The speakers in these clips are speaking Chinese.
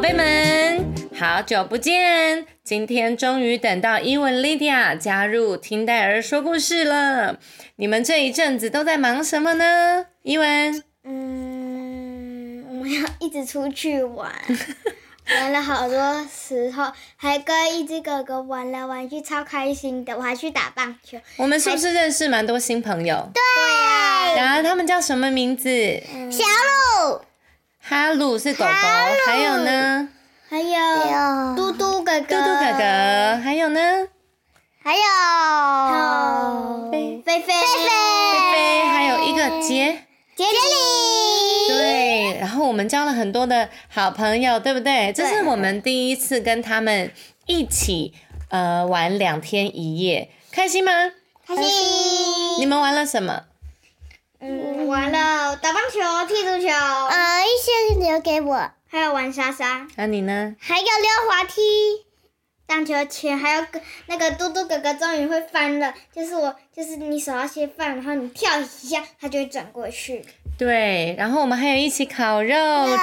宝贝们，好久不见！今天终于等到伊文、莉迪亚加入听戴尔说故事了。你们这一阵子都在忙什么呢？伊文，嗯，我们要一直出去玩，玩了好多时候，还跟一只狗狗玩来玩去，超开心的。我还去打棒球。我们是不是认识蛮多新朋友？对啊，然后他们叫什么名字？小鹿，哈鲁是狗狗，还有呢？还有嘟嘟哥哥，嘟嘟哥哥，还有呢？还有还有菲菲菲，菲菲，还有一个杰。杰里，对，然后我们交了很多的好朋友，对不对？这是我们第一次跟他们一起呃玩两天一夜，开心吗？开心。你们玩了什么？嗯，玩了打棒球、踢足球，呃，一些留给我，还有玩沙沙、那、你呢？还有溜滑梯，荡秋千，还有那个嘟嘟哥哥终于会翻了，就是我，就是你手要先放，然后你跳一下，它就会转过去。对，然后我们还有一起烤肉、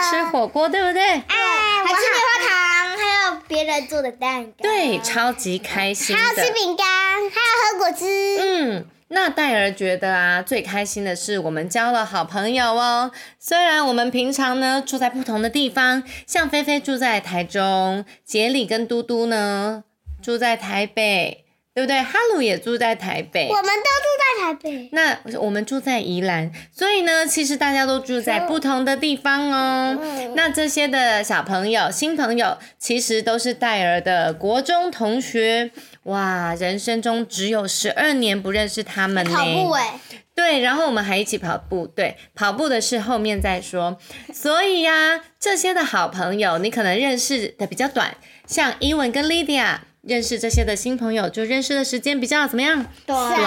吃火锅，对不对？哎，还吃棉花糖，还有别人做的蛋糕。对，超级开心还有吃。饼干，还有喝果汁。嗯，那戴尔觉得啊，最开心的是我们交了好朋友哦。虽然我们平常呢住在不同的地方，像菲菲住在台中，杰里跟嘟嘟呢住在台北，对不对？哈鲁也住在台北我。们都住在台北，那我们住在宜兰，所以呢，其实大家都住在不同的地方哦。那这些的小朋友、新朋友，其实都是戴尔的国中同学。哇，人生中只有十二年不认识他们呢。跑步哎，对，然后我们还一起跑步。对，跑步的事后面再说。所以呀、这些的好朋友，你可能认识的比较短，像伊文跟莉迪亚。认识这些的新朋友，就认识的时间比较怎么样？短短。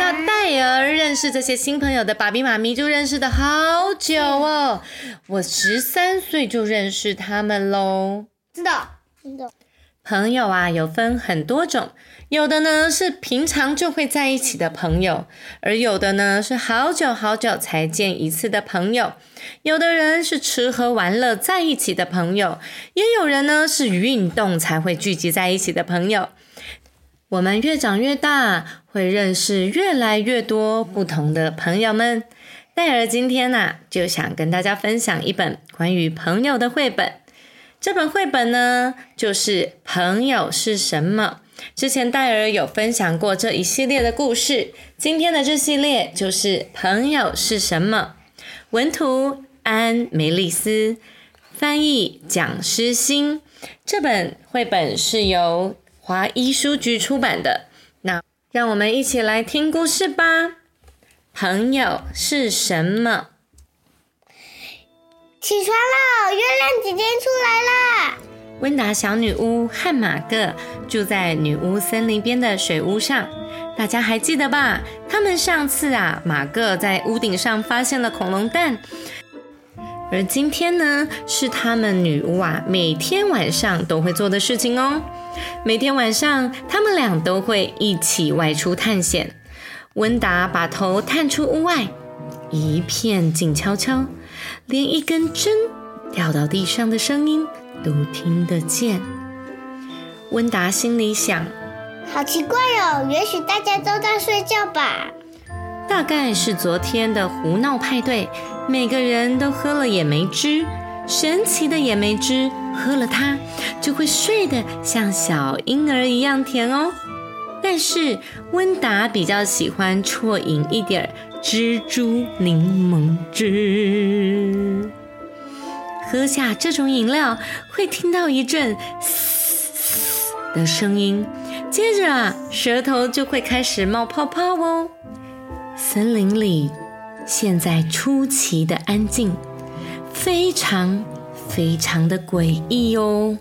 那戴尔认识这些新朋友的爸比妈咪就认识的好久哦。我十三岁就认识他们喽。真的。真的。朋友啊，有分很多种，有的呢是平常就会在一起的朋友，而有的呢是好久好久才见一次的朋友。有的人是吃喝玩乐在一起的朋友，也有人呢是运动才会聚集在一起的朋友。我们越长越大，会认识越来越多不同的朋友们。戴尔今天呐、就想跟大家分享一本关于朋友的绘本。这本绘本呢，就是《朋友是什么》。之前戴尔有分享过这一系列的故事，今天的这系列就是《朋友是什么》。文图安梅丽斯，翻译蒋诗欣。这本绘本是由华一书局出版的。那让我们一起来听故事吧。朋友是什么？起床了，月亮姐姐出来啦！温达小女巫和马个住在女巫森林边的水屋上，大家还记得吧？他们上次啊，马个在屋顶上发现了恐龙蛋，而今天呢，是他们女巫啊每天晚上都会做的事情哦。每天晚上，他们俩都会一起外出探险。温达把头探出屋外，一片静悄悄，连一根针掉到地上的声音都听得见。温达心里想，好奇怪哦，也许大家都在睡觉吧。大概是昨天的胡闹派对，每个人都喝了野莓汁。神奇的野莓汁，喝了它就会睡得像小婴儿一样甜哦。但是温达比较喜欢啜饮一点儿蜘蛛柠檬汁。喝下这种饮料，会听到一阵嘶嘶的声音，接着啊，舌头就会开始冒泡泡哦。森林里现在出奇的安静，非常非常的诡异哦。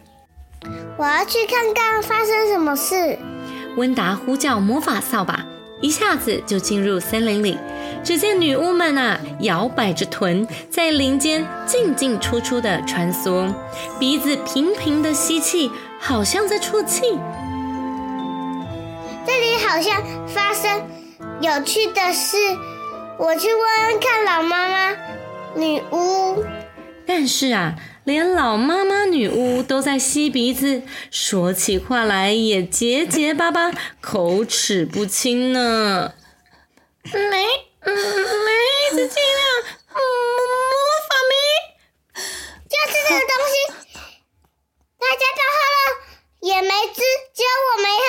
我要去看看发生什么事。温达呼叫魔法扫把，一下子就进入森林里。只见女巫们啊，摇摆着臀，在林间进进出出的穿梭，鼻子频频的吸气，好像在啜泣。这里好像发生有趣的事，我去问问看老妈妈女巫。但是啊，连老妈妈女巫都在吸鼻子，说起话来也结结巴巴，口齿不清呢。没。嗯，梅子尽量，魔法梅，就是这个东西，大家都喝了也没汁，只有我没喝。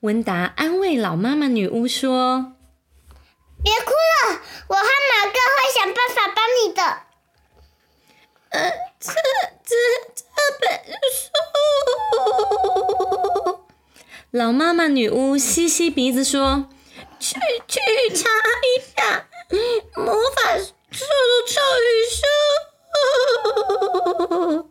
温达安慰老妈妈女巫说：“别哭了，我和马哥会想办法帮你的。”呃，这这这本书，老妈妈女巫吸吸鼻子说。去去查一下魔法术咒语书。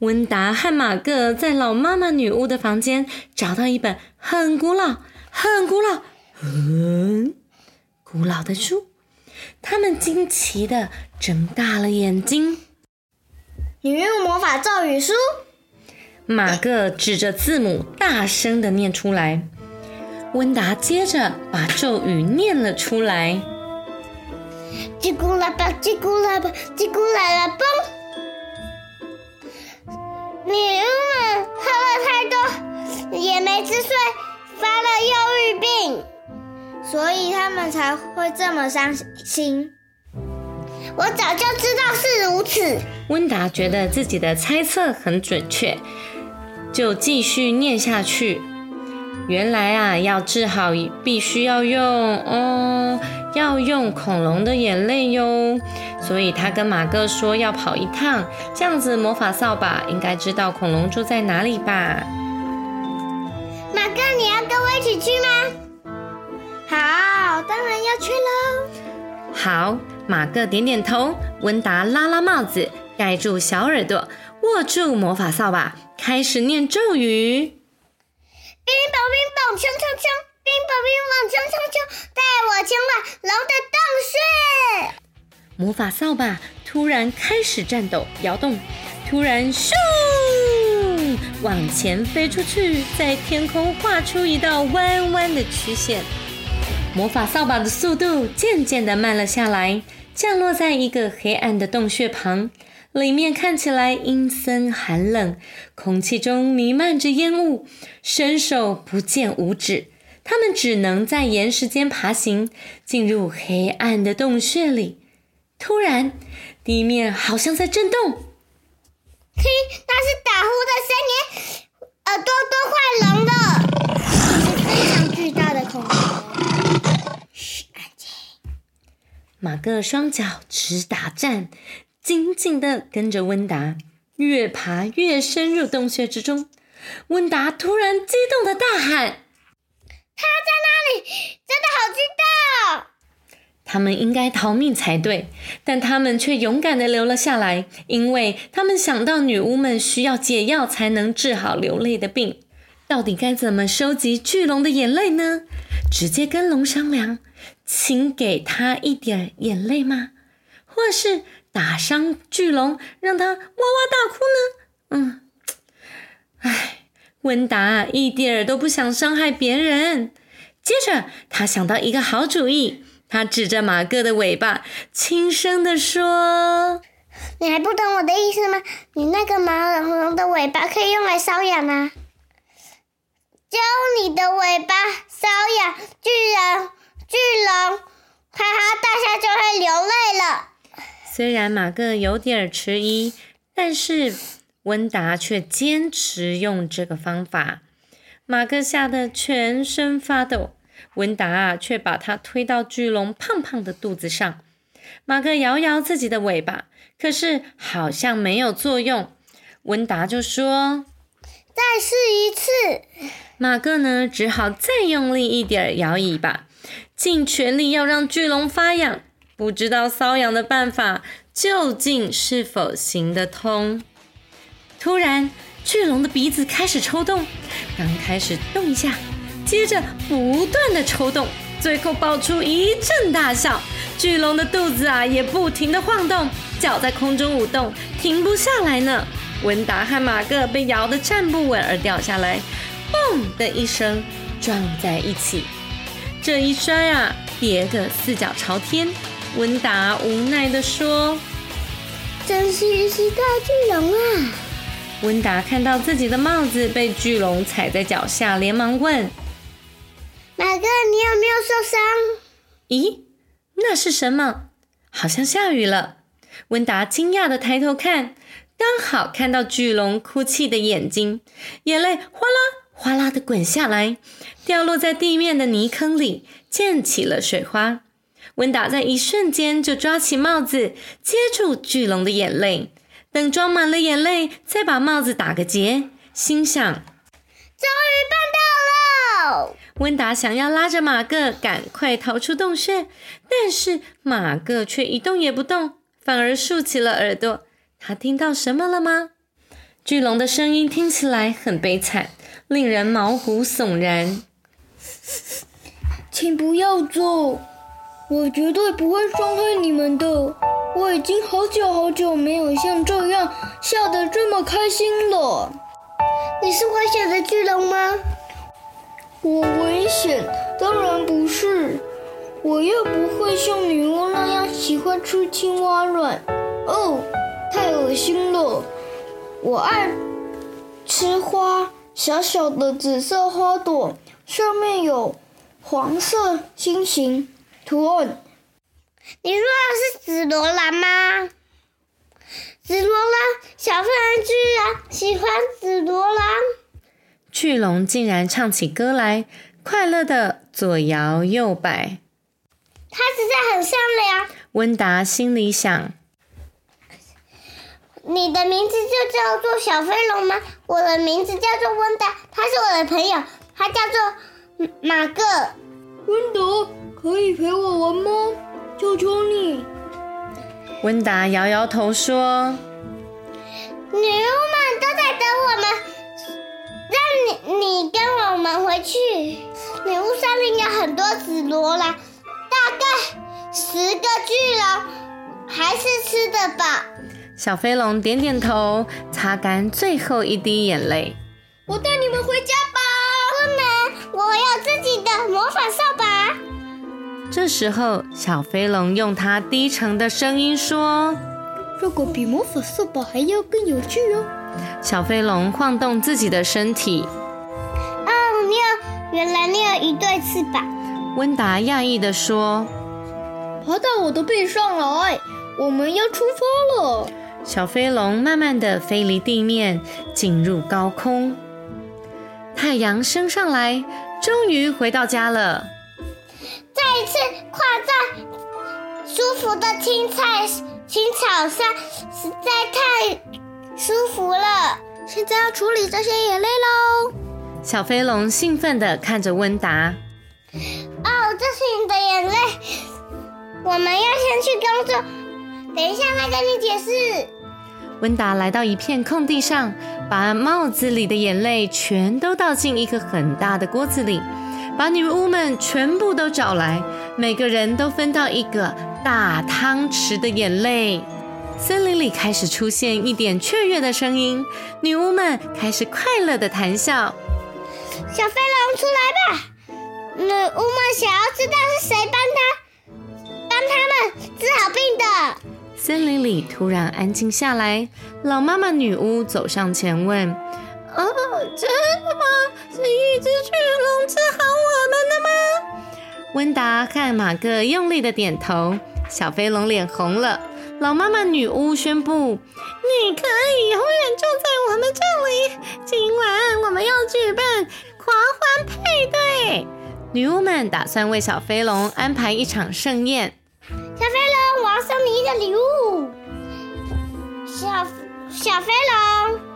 温达和马各在老妈妈女巫的房间找到一本很古老、很古老、很古老的书，他们惊奇的睁大了眼睛。女巫魔法咒语书？马各指着字母大声的念出来。温达接着把咒语念了出来：“叽咕啦吧，叽咕啦吧，叽咕啦啦嘣！”女巫们喝了太多也没吃睡，发了忧郁病，所以他们才会这么伤心。我早就知道是如此。温达觉得自己的猜测很准确，就继续念下去。原来啊，要治好必须要用哦，要用恐龙的眼泪哟。所以他跟马哥说要跑一趟，这样子魔法扫把应该知道恐龙住在哪里吧？马哥，你要跟我一起去吗？好，当然要去喽。好，马哥点点头，温达拉拉帽子，盖住小耳朵，握住魔法扫把，开始念咒语。冰雹，冰雹，冲冲冲！冰雹，冰雹，冲冲冲！带我前往龙的洞穴。魔法扫把突然开始颤抖摇动，突然咻，往前飞出去，在天空画出一道弯弯的曲线。魔法扫把的速度渐渐的慢了下来，降落在一个黑暗的洞穴旁。里面看起来阴森寒冷，空气中弥漫着烟雾，伸手不见五指。他们只能在岩石间爬行，进入黑暗的洞穴里。突然，地面好像在震动。嘿，那是打呼的声音，耳朵都快聋了。是非常巨大的恐龙。嘘，安静。马哥双脚直打颤。紧紧地跟着温达，越爬越深入洞穴之中。温达突然激动地大喊：“他在那里！真的好激动！”他们应该逃命才对，但他们却勇敢地留了下来，因为他们想到女巫们需要解药才能治好流泪的病。到底该怎么收集巨龙的眼泪呢？直接跟龙商量，请给他一点眼泪吗？或是？打伤巨龙，让他哇哇大哭呢？嗯，唉，温达一点儿都不想伤害别人。接着，他想到一个好主意，他指着马哥的尾巴，轻声的说：“你还不懂我的意思吗？你那个毛茸茸的尾巴可以用来搔痒啊！就你的尾巴搔痒巨人，巨龙，哈哈大笑就会流泪了。”虽然马克有点迟疑，但是温达却坚持用这个方法。马克吓得全身发抖，温达啊却把他推到巨龙胖胖的肚子上。马克摇摇自己的尾巴，可是好像没有作用。温达就说：“再试一次。”马克呢，只好再用力一点摇尾巴，尽全力要让巨龙发痒。不知道瘙痒的办法，究竟是否行得通。突然，巨龙的鼻子开始抽动，刚开始动一下，接着不断的抽动，最后爆出一阵大笑。巨龙的肚子啊也不停的晃动，脚在空中舞动，停不下来呢。温达和马各被摇得站不稳而掉下来，嘣的一声撞在一起。这一摔啊，跌个四脚朝天。温达无奈地说：“真是一只大巨龙啊！”温达看到自己的帽子被巨龙踩在脚下，连忙问：“马哥，你有没有受伤？”“咦，那是什么？好像下雨了。”温达惊讶的抬头看，刚好看到巨龙哭泣的眼睛，眼泪哗啦哗啦的滚下来，掉落在地面的泥坑里，溅起了水花。温达在一瞬间就抓起帽子，接住巨龙的眼泪。等装满了眼泪，再把帽子打个结，心想：终于办到了！温达想要拉着马各赶快逃出洞穴，但是马各却一动也不动，反而竖起了耳朵。他听到什么了吗？巨龙的声音听起来很悲惨，令人毛骨悚然。请不要走，我绝对不会伤害你们的。我已经好久好久没有像这样笑得这么开心了。你是危险的巨龙吗？我危险？当然不是。我又不会像女巫那样喜欢吃青蛙卵。哦，太恶心了。我爱吃花，小小的紫色花朵，上面有黄色心形图案。你说的是紫罗兰吗？紫罗兰，小飞人居然喜欢紫罗兰。巨龙竟然唱起歌来，快乐的左摇右摆。他实在很善良。温达心里想：你的名字就叫做小飞龙吗？我的名字叫做温达，他是我的朋友，他叫做马个。温达，可以陪我玩吗？求求你！温达摇摇头说：“女巫们都在等我们，让你你跟我们回去。女巫森林有很多紫罗兰，大概十个巨龙，还是吃的吧。”小飞龙点点头，擦干最后一滴眼泪。我带你们回家吧。不能，我有自己的魔法扫把。这时候，小飞龙用它低沉的声音说：“这个比魔法扫把还要更有趣哦。”小飞龙晃动自己的身体。哦，你有，原来你有一对翅膀。温达讶异的说：“爬到我的背上来，我们要出发了。”小飞龙慢慢的飞离地面，进入高空。太阳升上来，终于回到家了。再一次跨在舒服的青菜青草上，实在太舒服了。现在要处理这些眼泪喽。小飞龙兴奋地看着温达。哦，这是你的眼泪。我们要先去工作，等一下再跟你解释。温达来到一片空地上，把帽子里的眼泪全都倒进一个很大的锅子里。把女巫们全部都找来，每个人都分到一个大汤匙的眼泪。森林里开始出现一点雀跃的声音，女巫们开始快乐的谈笑。小飞龙出来吧！女巫们想要知道是谁帮他帮他们治好病的。森林里突然安静下来，老妈妈女巫走上前问。哦，真的吗？是一只巨龙治好我们的吗？温达和马克用力的点头。小飞龙脸红了。老妈妈女巫宣布：“你可以永远住在我们这里。今晚我们要举办狂欢配对。”女巫们打算为小飞龙安排一场盛宴。小飞龙，我要送你一个礼物。小小飞龙。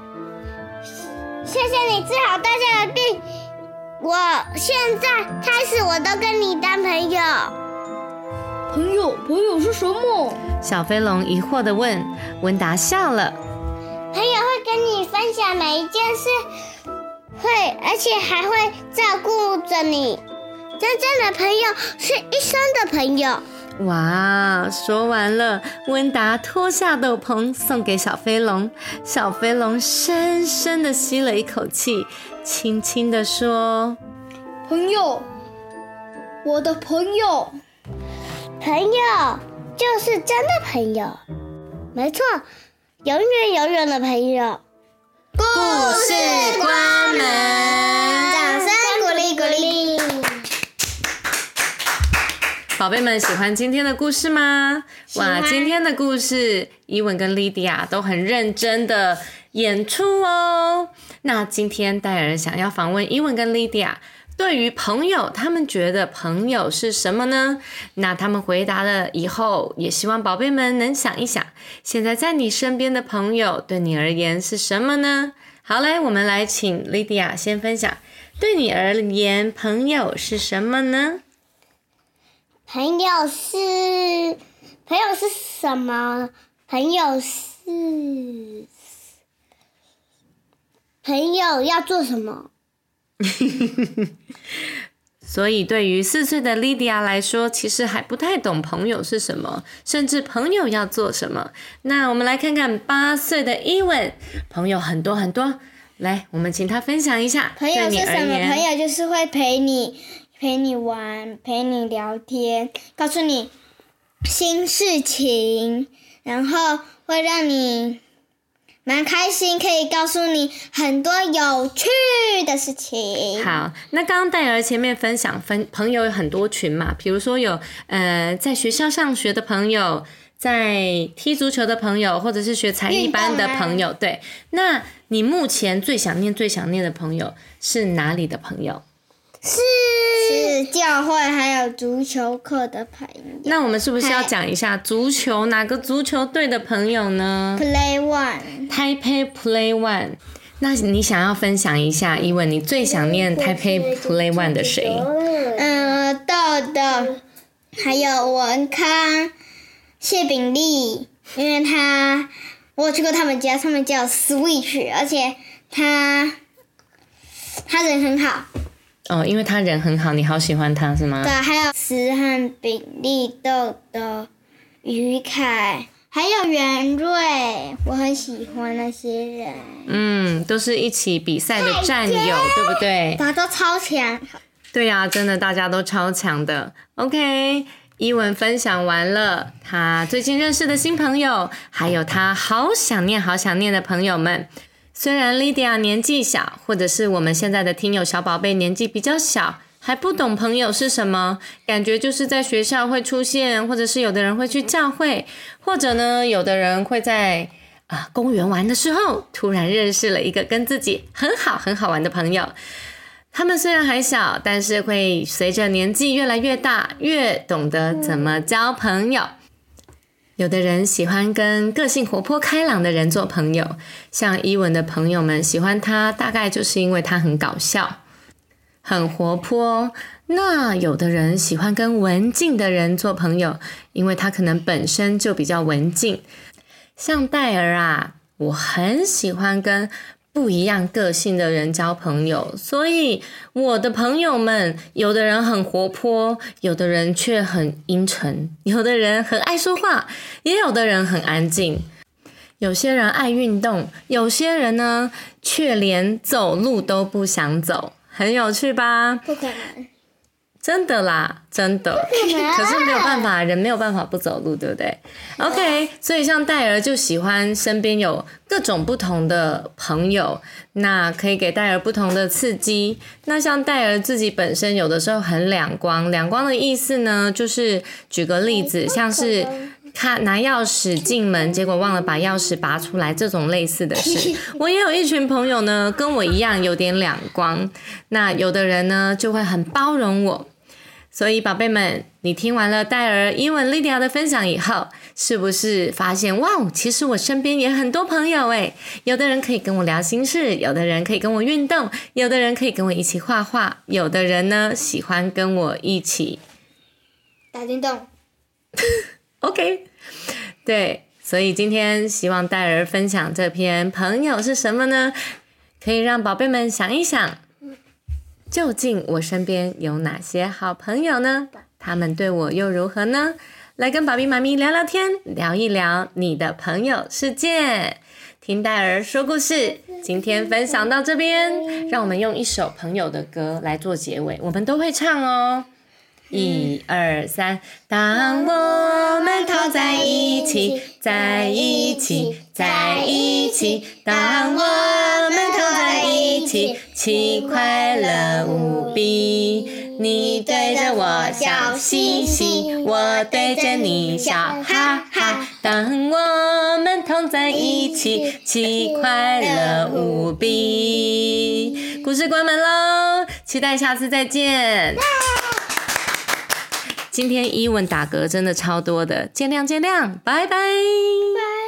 谢谢你治好大家的病，我现在开始我都跟你当朋友。朋友，朋友是什么？小飞龙疑惑的问。温达笑了。朋友会跟你分享每一件事，会而且还会照顾着你。真正的朋友是一生的朋友。哇！说完了，温达脱下斗篷送给小飞龙。小飞龙深深的吸了一口气，轻轻的说：“朋友，我的朋友，朋友就是真的朋友，没错，永远永远的朋友。”故事关门，宝贝们喜欢今天的故事吗？哇，今天的故事，伊文跟莉迪亚都很认真的演出哦。那今天戴尔想要访问伊文跟莉迪亚，对于朋友，他们觉得朋友是什么呢？那他们回答了以后，也希望宝贝们能想一想，现在在你身边的朋友对你而言是什么呢？好嘞，我们来请莉迪亚先分享，对你而言，朋友是什么呢？朋友是朋友是什么？朋友是朋友要做什么？所以，对于四岁的莉迪亚来说，其实还不太懂朋友是什么，甚至朋友要做什么。那我们来看看八岁的伊文，朋友很多很多。来，我们请他分享一下。朋友是什么？朋友就是会陪你、陪你玩、陪你聊天，告诉你新事情，然后会让你蛮开心，可以告诉你很多有趣的事情。好，那刚刚戴尔前面分享分朋友有很多群嘛，比如说有呃在学校上学的朋友，在踢足球的朋友，或者是学才艺班的朋友。对，那你目前最想念、最想念的朋友是哪里的朋友？是教会还有足球课的朋友那我们是不是要讲一下足球哪个足球队的朋友呢，Play One。？Taipei Play One。那你想要分享一下，伊文，你最想念 Taipei Play One 的谁？嗯，豆豆，还有文康、谢炳丽，因为他我有去过他们家，他们家有 Switch，而且他他人很好。哦，因为他人很好，你好喜欢他是吗对，？还有石汉、比利、豆豆、于凯，还有袁瑞，我很喜欢那些人，嗯，都是一起比赛的战友，对不对？大家都超强。对呀、真的大家都超强的。OK，伊文分享完了他最近认识的新朋友，还有他好想念、好想念的朋友们。虽然 Lydia 年纪小，或者是我们现在的听友小宝贝年纪比较小，还不懂朋友是什么，感觉就是在学校会出现，或者是有的人会去教会，或者呢，有的人会在啊、公园玩的时候，突然认识了一个跟自己很好很好玩的朋友。他们虽然还小，但是会随着年纪越来越大，越懂得怎么交朋友。有的人喜欢跟个性活泼开朗的人做朋友，像伊文的朋友们喜欢他，大概就是因为他很搞笑、很活泼。那有的人喜欢跟文静的人做朋友，因为他可能本身就比较文静。像戴尔啊，我很喜欢跟不一样个性的人交朋友，所以我的朋友们，有的人很活泼，有的人却很阴沉，有的人很爱说话，也有的人很安静。有些人爱运动，有些人呢却连走路都不想走，很有趣吧？不可能，真的啦，真的。可是没有办法，人没有办法不走路，对不对？OK，所以像戴尔就喜欢身边有各种不同的朋友，那可以给戴尔不同的刺激。那像戴尔自己本身有的时候很两光，两光的意思呢，就是举个例子，像是。看拿钥匙进门，结果忘了把钥匙拔出来，这种类似的事，我也有一群朋友呢，跟我一样有点两光。那有的人呢，就会很包容我，所以，宝贝们，你听完了戴尔、英文、Lydia 的分享以后，是不是发现哇哦，其实我身边也很多朋友诶，有的人可以跟我聊心事，有的人可以跟我运动，有的人可以跟我一起画画，有的人呢喜欢跟我一起打电动。OK，对，所以今天希望戴尔分享这篇朋友是什么呢？可以让宝贝们想一想，究竟我身边有哪些好朋友呢？他们对我又如何呢？来跟爸比妈咪聊聊天，聊一聊你的朋友世界。听戴尔说故事，今天分享到这边，让我们用一首朋友的歌来做结尾，我们都会唱哦。一二三，当我们靠在一起，在一起，在一起，当我们一起，起快乐无比。你对着我笑嘻嘻，我对着你笑哈哈。当我们同在一起，起快乐无比。故事关门喽，期待下次再见。今天伊文打嗝真的超多的，见谅见谅，拜拜。拜。